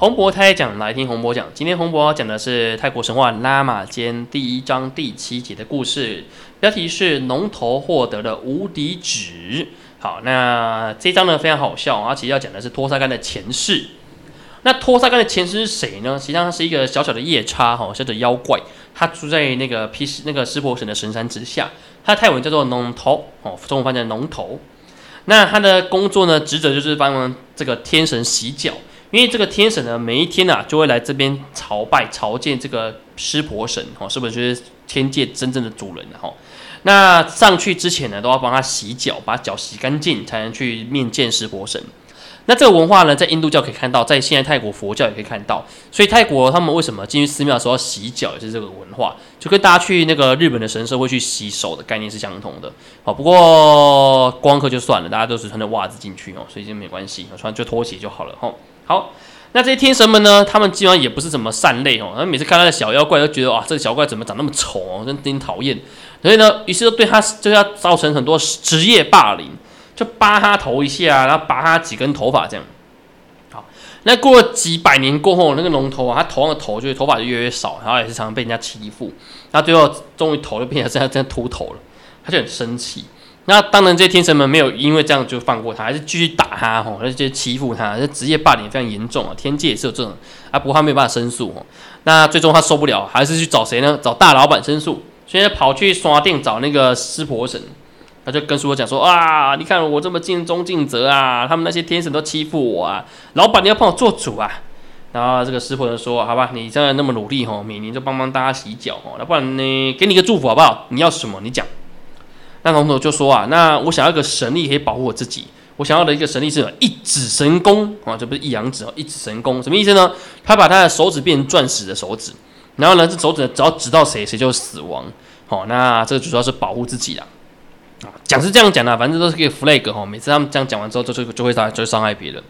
洪博开讲来听洪博讲。今天洪博讲的是泰国神话拉玛间第一章第七节的故事，标题是龙头获得了无敌指。好，那这一章呢非常好笑而且要讲的是托萨干的前世。那托萨干的前世是谁呢？实际上他是一个小小的夜叉哈，小小妖怪，他住在那个毗那个湿婆神的神山之下，他的泰文叫做龙头哦，中文翻译成龙头。那他的工作呢，职责就是帮忙这个天神洗脚。因为这个天神呢，每一天呐就会来这边朝拜朝见这个湿婆神，哦，是不是就是天界真正的主人哈？那上去之前呢，都要帮他洗脚，把脚洗干净，才能去面见湿婆神。那这个文化呢，在印度教可以看到，在现在泰国佛教也可以看到。所以泰国他们为什么进去寺庙的时候要洗脚，也是这个文化，就跟大家去那个日本的神社会去洗手的概念是相同的。好，不过光客就算了，大家都是穿着袜子进去哦，所以就没关系，穿就拖鞋就好了哈。好，那这些天神们呢？他们基本上也不是什么善类哦。然后每次看到的小妖怪，都觉得哇，这个小怪怎么长那么丑哦，真真讨厌。所以呢，于是就对他就要造成很多职业霸凌，就扒他头一下，然后拔他几根头发这样。好，那过了几百年过后，那个龙头啊，他头上的头就头发就越来越少，然后也是常常被人家欺负。那最后终于头就变成这样这样秃头了，他就很生气。那当然，这些天神们没有因为这样就放过他，还是继续打他吼，而且欺负他，这职业霸凌非常严重啊。天界也是有这种啊，不过他没有办法申诉哦。那最终他受不了，还是去找谁呢？找大老板申诉。现在跑去刷店找那个湿婆神，他就跟师傅讲说啊，你看我这么尽忠尽责啊，他们那些天神都欺负我啊，老板你要帮我做主啊。然后这个湿婆神说，好吧，你现在那么努力吼，每年就帮帮大家洗脚哦，那不然呢，给你个祝福好不好？你要什么？你讲。那龙头就说啊，那我想要一个神力可以保护我自己。我想要的一个神力是一指神功啊，这不是一阳指哦，一指神功什么意思呢？他把他的手指变成钻石的手指，然后呢，这手指只要指到谁，谁就死亡。好，那这个主要是保护自己啦。啊，讲是这样讲的，反正都是个 flag 哈。每次他们这样讲完之后，就就就会伤就会伤害别人。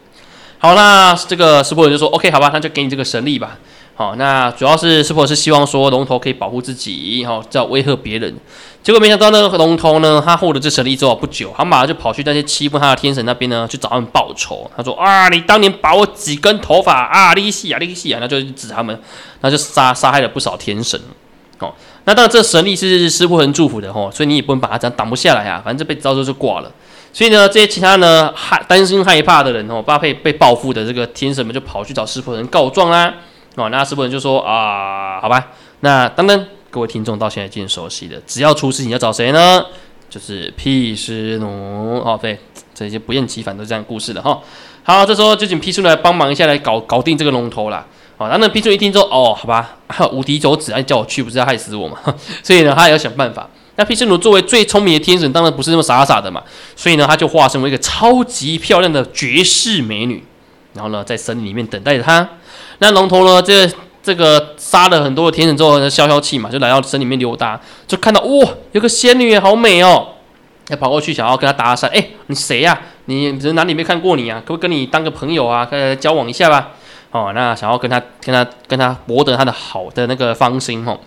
好，那这个石破人就说 OK，好吧，那就给你这个神力吧。好，那主要是师傅是希望说龙头可以保护自己，好，叫威吓别人。结果没想到呢，龙头呢，他获得这神力之后不久，他马上就跑去那些欺负他的天神那边呢，去找他们报仇。他说啊，你当年拔我几根头发啊，利息啊，利息啊，那就指他们，那就杀杀害了不少天神。哦，那当然这神力是师傅很祝福的哦，所以你也不能把他这样挡不下来啊，反正这辈子到时候就挂了。所以呢，这些其他呢害担心害怕的人哦，怕被被报复的这个天神们就跑去找师傅人告状啦。哦，那师傅人就说啊，好吧，那当然，各位听众到现在已经熟悉的，只要出事情要找谁呢？就是毗湿奴哦，对，这些不厌其烦都是这样故事的哈。好，这时候就请毗湿奴来帮忙一下，来搞搞定这个龙头啦。哦，那那毗湿奴一听之后，哦，好吧，无敌手指，哎，叫我去，不是要害死我吗？所以呢，他也要想办法。那毗湿奴作为最聪明的天神，当然不是那么傻傻的嘛，所以呢，他就化身为一个超级漂亮的绝世美女，然后呢，在森林里面等待着他。那龙头呢？这这个杀了很多的天神之后，消消气嘛，就来到森里面溜达，就看到哇，有个仙女好美哦，要跑过去想要跟她搭讪。哎，你谁呀？你人哪里没看过你啊？可不可以跟你当个朋友啊？呃，交往一下吧。哦，那想要跟他跟他跟他博得他的好的那个芳心哦。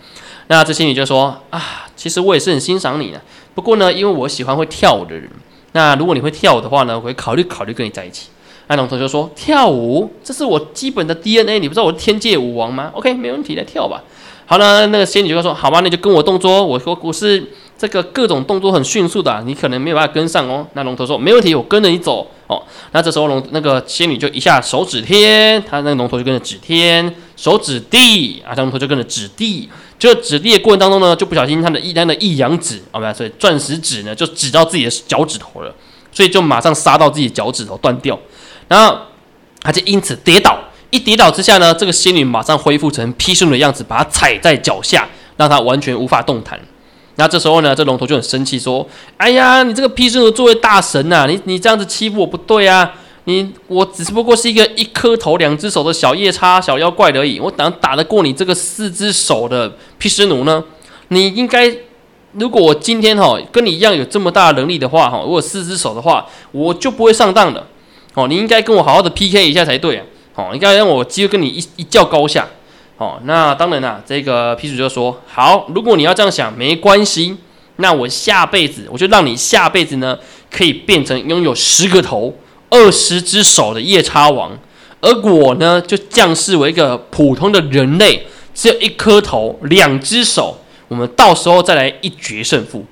那这仙女就说啊，其实我也是很欣赏你的，不过呢，因为我喜欢会跳舞的人。那如果你会跳舞的话呢，我会考虑考虑跟你在一起。那龙头就说：“跳舞，这是我基本的 DNA，你不知道我是天界舞王吗？OK，没问题，来跳吧。”好了，那个仙女就说：“好吧，那就跟我动作。我说我是这个各种动作很迅速的，你可能没有办法跟上哦。”那龙头说：“没问题，我跟着你走。”哦，那这时候龙那个仙女就一下手指天，他那个龙头就跟着指天，手指地啊，龙头就跟着指地。就指地的过程当中呢，就不小心他的一单的一阳指啊，不所以钻石指呢就指到自己的脚趾头了，所以就马上杀到自己脚趾头断掉。然后他就因此跌倒，一跌倒之下呢，这个仙女马上恢复成披湿奴的样子，把他踩在脚下，让他完全无法动弹。那这时候呢，这龙头就很生气，说：“哎呀，你这个披湿奴作为大神呐，你你这样子欺负我不对啊！你我只不过是一个一颗头两只手的小夜叉、小妖怪而已，我哪打得过你这个四只手的披湿奴呢？你应该，如果我今天哈跟你一样有这么大的能力的话哈，如果四只手的话，我就不会上当的。”哦，你应该跟我好好的 PK 一下才对啊！哦，应该让我机会跟你一一较高下。哦，那当然啦，这个 P 主就说：好，如果你要这样想，没关系。那我下辈子我就让你下辈子呢，可以变成拥有十个头、二十只手的夜叉王，而我呢就降世为一个普通的人类，只有一颗头，两只手，我们到时候再来一决胜负。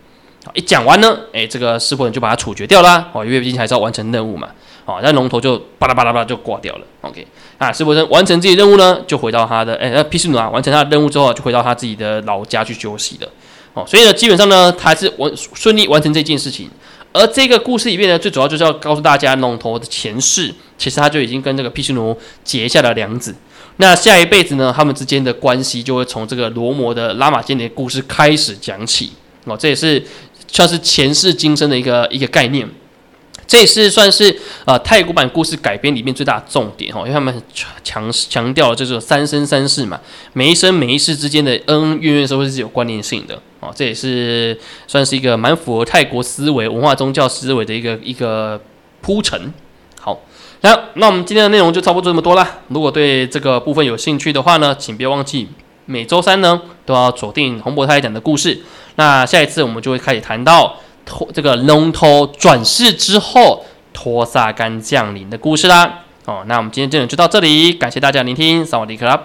好，一讲完呢，哎，这个师傅人就把他处决掉啦。哦，因为毕竟还是要完成任务嘛。哦，那龙头就巴拉巴拉巴拉就挂掉了。OK，啊，师傅生完成自己任务呢，就回到他的哎，那毗湿奴啊，完成他的任务之后，就回到他自己的老家去休息了。哦，所以呢，基本上呢，他是完顺利完成这件事情。而这个故事里面呢，最主要就是要告诉大家，龙头的前世其实他就已经跟这个毗湿奴结下了梁子。那下一辈子呢，他们之间的关系就会从这个罗摩的拉玛间的故事开始讲起。哦，这也是。算是前世今生的一个一个概念，这也是算是呃泰国版故事改编里面最大的重点哦，因为他们强强调了这种三生三世嘛，每一生每一世之间的恩恩怨怨都是有关联性的哦，这也是算是一个蛮符合泰国思维、文化、宗教思维的一个一个铺陈。好，那那我们今天的内容就差不多这么多啦。如果对这个部分有兴趣的话呢，请别忘记每周三呢都要锁定洪博太讲的故事。那下一次我们就会开始谈到托这个龙头转世之后托萨干降临的故事啦。哦，那我们今天这里就到这里，感谢大家聆听，萨瓦迪卡。